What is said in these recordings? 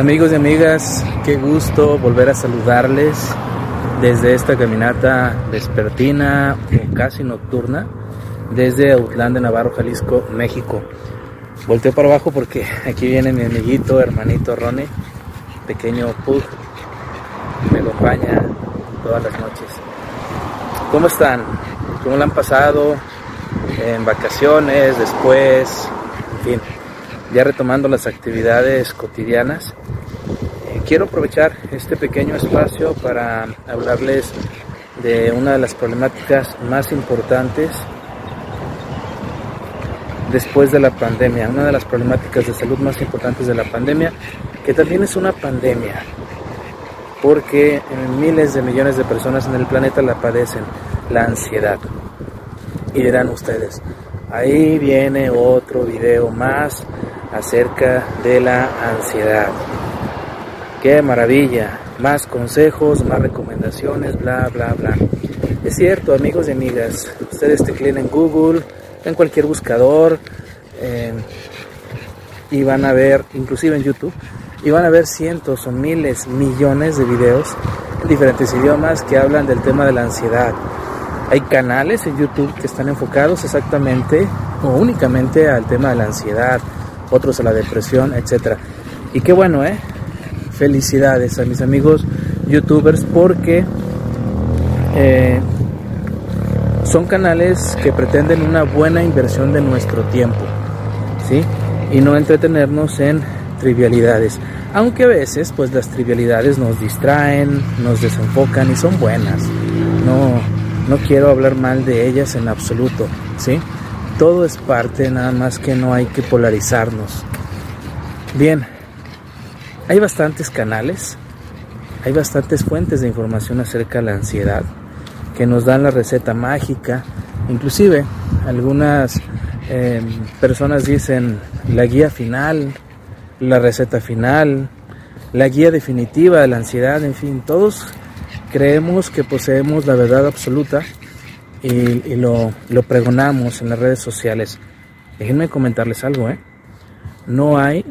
Amigos y amigas, qué gusto volver a saludarles desde esta caminata vespertina o casi nocturna desde Autlán de Navarro, Jalisco, México. Volteo para abajo porque aquí viene mi amiguito, hermanito Ronnie, pequeño Pug, me acompaña todas las noches. ¿Cómo están? ¿Cómo lo han pasado? En vacaciones, después, en fin, ya retomando las actividades cotidianas quiero aprovechar este pequeño espacio para hablarles de una de las problemáticas más importantes después de la pandemia, una de las problemáticas de salud más importantes de la pandemia, que también es una pandemia, porque miles de millones de personas en el planeta la padecen, la ansiedad. Y dirán ustedes, ahí viene otro video más acerca de la ansiedad. Qué maravilla. Más consejos, más recomendaciones, bla, bla, bla. Es cierto, amigos y amigas. Ustedes tecleen en Google, en cualquier buscador, y van a ver, inclusive en YouTube, y van a ver cientos o miles, millones de videos en diferentes idiomas que hablan del tema de la ansiedad. Hay canales en YouTube que están enfocados exactamente o únicamente al tema de la ansiedad, otros a la depresión, etc. Y qué bueno, ¿eh? Felicidades a mis amigos youtubers porque eh, son canales que pretenden una buena inversión de nuestro tiempo, ¿sí? Y no entretenernos en trivialidades. Aunque a veces, pues las trivialidades nos distraen, nos desenfocan y son buenas. No, no quiero hablar mal de ellas en absoluto, ¿sí? Todo es parte, nada más que no hay que polarizarnos. Bien, hay bastantes canales, hay bastantes fuentes de información acerca de la ansiedad que nos dan la receta mágica. Inclusive algunas em, personas dicen la guía final, la receta final, la guía definitiva de la ansiedad, en fin, todos creemos que poseemos la verdad absoluta y, lo, lo, pregonamos en las redes sociales. Déjenme comentarles algo, ¿eh? No hay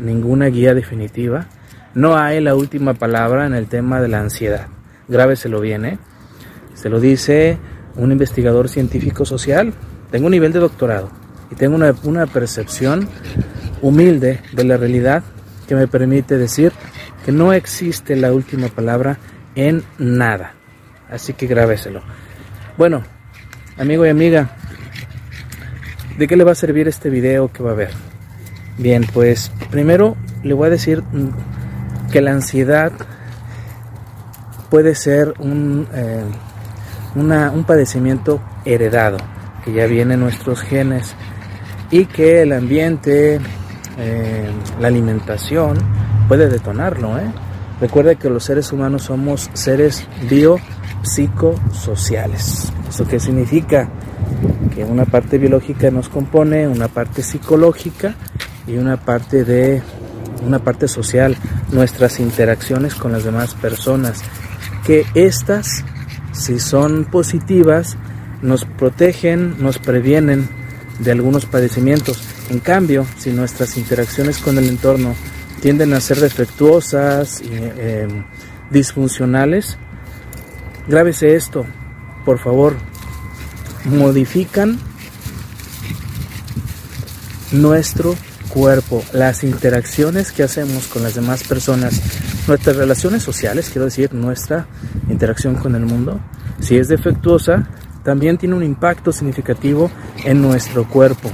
ninguna guía definitiva. No hay la última palabra en el tema de la ansiedad. Grábeselo bien, ¿eh? Se lo dice un investigador científico social. Tengo un nivel de doctorado y tengo una, una percepción humilde de la realidad que me permite decir que no existe la última palabra en nada. Así que grábeselo. Bueno, amigo y amiga, ¿de qué le va a servir este video que va a ver? Bien, pues primero le voy a decir que la ansiedad puede ser un, eh, un padecimiento heredado, que ya viene en nuestros genes y que el ambiente, eh, la alimentación puede detonarlo. ¿eh? Recuerda que los seres humanos somos seres biopsicosociales. ¿Eso qué significa? Que una parte biológica nos compone, una parte psicológica y una parte de una parte social, nuestras interacciones con las demás personas, que estas, si son positivas, nos protegen, nos previenen de algunos padecimientos. En cambio, si nuestras interacciones con el entorno tienden a ser defectuosas y em, disfuncionales, grábese esto, por favor, modifican nuestro cuerpo, las interacciones que hacemos con las demás personas, nuestras relaciones sociales, quiero decir, nuestra interacción con el mundo, si es defectuosa, también tiene un impacto significativo en nuestro cuerpo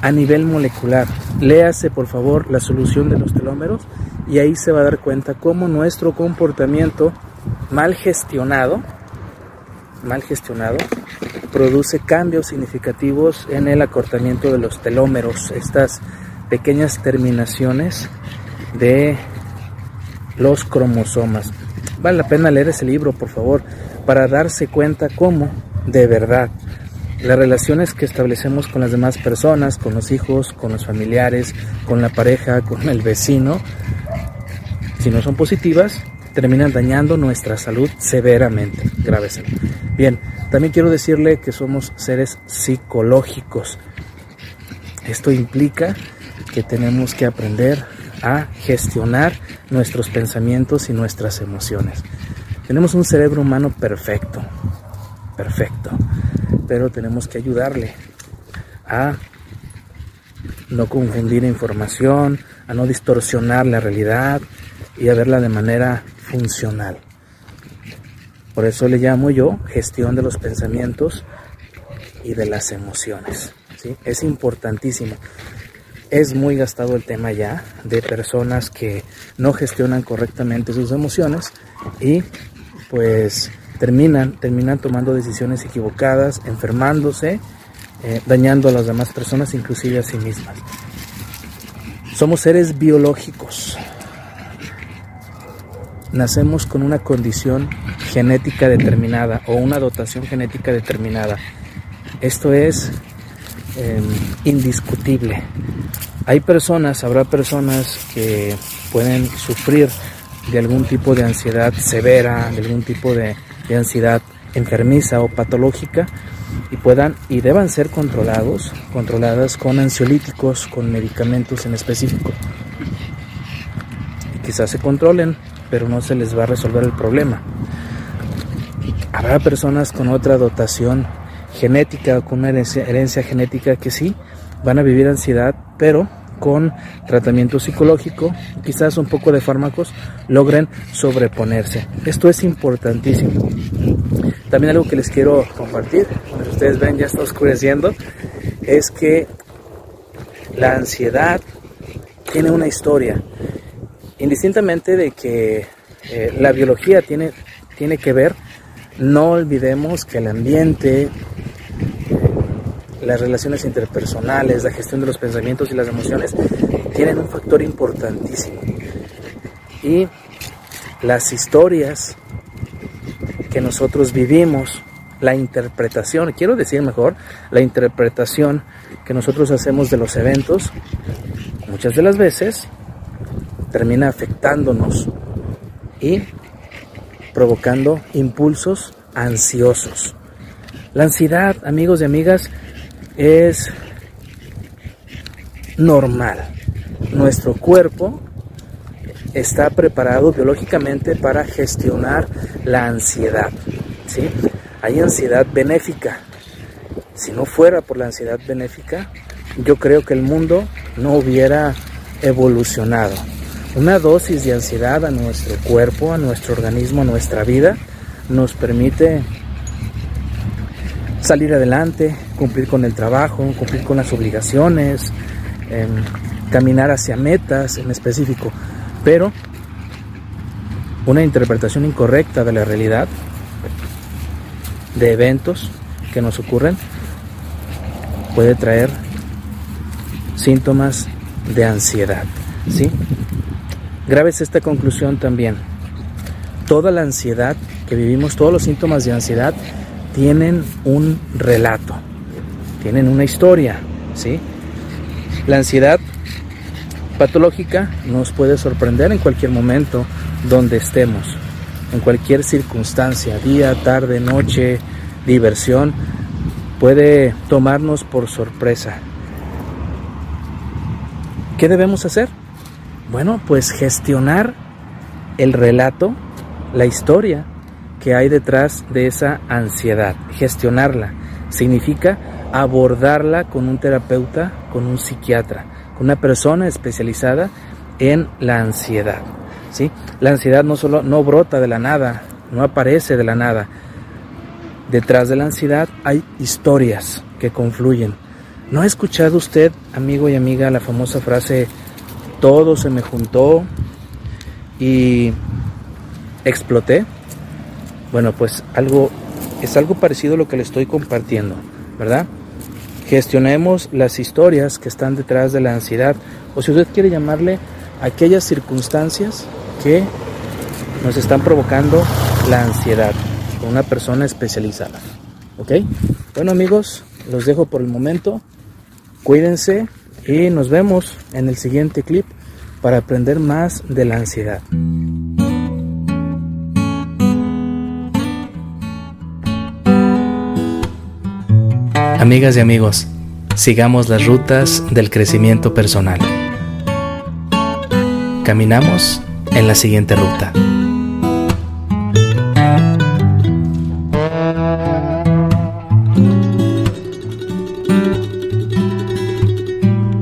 a nivel molecular. Léase por favor la solución de los telómeros y ahí se va a dar cuenta cómo nuestro comportamiento mal gestionado mal gestionado, produce cambios significativos en el acortamiento de los telómeros, estas pequeñas terminaciones de los cromosomas. Vale la pena leer ese libro, por favor, para darse cuenta cómo, de verdad, las relaciones que establecemos con las demás personas, con los hijos, con los familiares, con la pareja, con el vecino, si no son positivas, terminan dañando nuestra salud severamente. Grábeselo. Bien, también quiero decirle que somos seres psicológicos. Esto implica que tenemos que aprender a gestionar nuestros pensamientos y nuestras emociones. Tenemos un cerebro humano perfecto, perfecto, pero tenemos que ayudarle a no confundir información, a no distorsionar la realidad y a verla de manera funcional. Por eso le llamo yo gestión de los pensamientos y de las emociones. ¿sí? Es importantísimo. Es muy gastado el tema ya de personas que no gestionan correctamente sus emociones y pues terminan, terminan tomando decisiones equivocadas, enfermándose, eh, dañando a las demás personas, inclusive a sí mismas. Somos seres biológicos, nacemos con una condición genética determinada o una dotación genética determinada. Esto es em, indiscutible. Hay personas, habrá personas que pueden sufrir de algún tipo de ansiedad severa, de algún tipo de, de ansiedad enfermiza o patológica y puedan y deban ser controlados, controladas con ansiolíticos, con medicamentos en específico. Y quizás se controlen pero no se les va a resolver el problema. Habrá personas con otra dotación genética, con una herencia, genética que sí van a vivir ansiedad, pero con tratamiento psicológico, quizás un poco de fármacos, logren sobreponerse. Esto es importantísimo. También algo que les quiero compartir, como ustedes ven ya está oscureciendo, es que la ansiedad tiene una historia indistintamente de que eh, la biología tiene, tiene que ver, no olvidemos que el ambiente, las relaciones interpersonales, la gestión de los pensamientos y las emociones tienen un factor importantísimo. Y las historias que nosotros vivimos, la interpretación, quiero decir mejor, la interpretación que nosotros hacemos de los eventos, muchas de las veces termina afectándonos y provocando impulsos ansiosos. La ansiedad, amigos y amigas, es normal. Nuestro cuerpo está preparado biológicamente para gestionar la ansiedad. ¿sí? Hay ansiedad benéfica. Si no fuera por la ansiedad benéfica, yo creo que el mundo no hubiera evolucionado una dosis de ansiedad a nuestro cuerpo, a nuestro organismo, a nuestra vida, nos permite salir adelante, cumplir con el trabajo, cumplir con las obligaciones, em, caminar hacia metas en específico. Pero una interpretación incorrecta de la realidad, de eventos que nos ocurren, puede traer síntomas de ansiedad. ¿sí? Grabes esta conclusión también. Toda la ansiedad que vivimos, todos los síntomas de ansiedad tienen un relato, tienen una historia, ¿sí? La ansiedad patológica nos puede sorprender en cualquier momento donde estemos, en cualquier circunstancia, día, tarde, noche, diversión, puede tomarnos por sorpresa. ¿Qué debemos hacer? Bueno, pues gestionar el relato, la historia que hay detrás de esa ansiedad. Gestionarla significa abordarla con un terapeuta, con un psiquiatra, con una persona especializada en la ansiedad. ¿sí? La ansiedad no solo no brota de la nada, no aparece de la nada. Detrás de la ansiedad hay historias que confluyen. ¿No ha escuchado usted, amigo y amiga, la famosa frase todo se me juntó y exploté. Bueno, pues algo es algo parecido a lo que le estoy compartiendo, ¿verdad? Gestionemos las historias que están detrás de la ansiedad, o si usted quiere llamarle aquellas circunstancias que nos están provocando la ansiedad con una persona especializada. ¿Ok? Bueno amigos, los dejo por el momento. Cuídense y nos vemos en el siguiente clip para aprender más de la ansiedad. Amigas y amigos, sigamos las rutas del crecimiento personal. Caminamos en la siguiente ruta.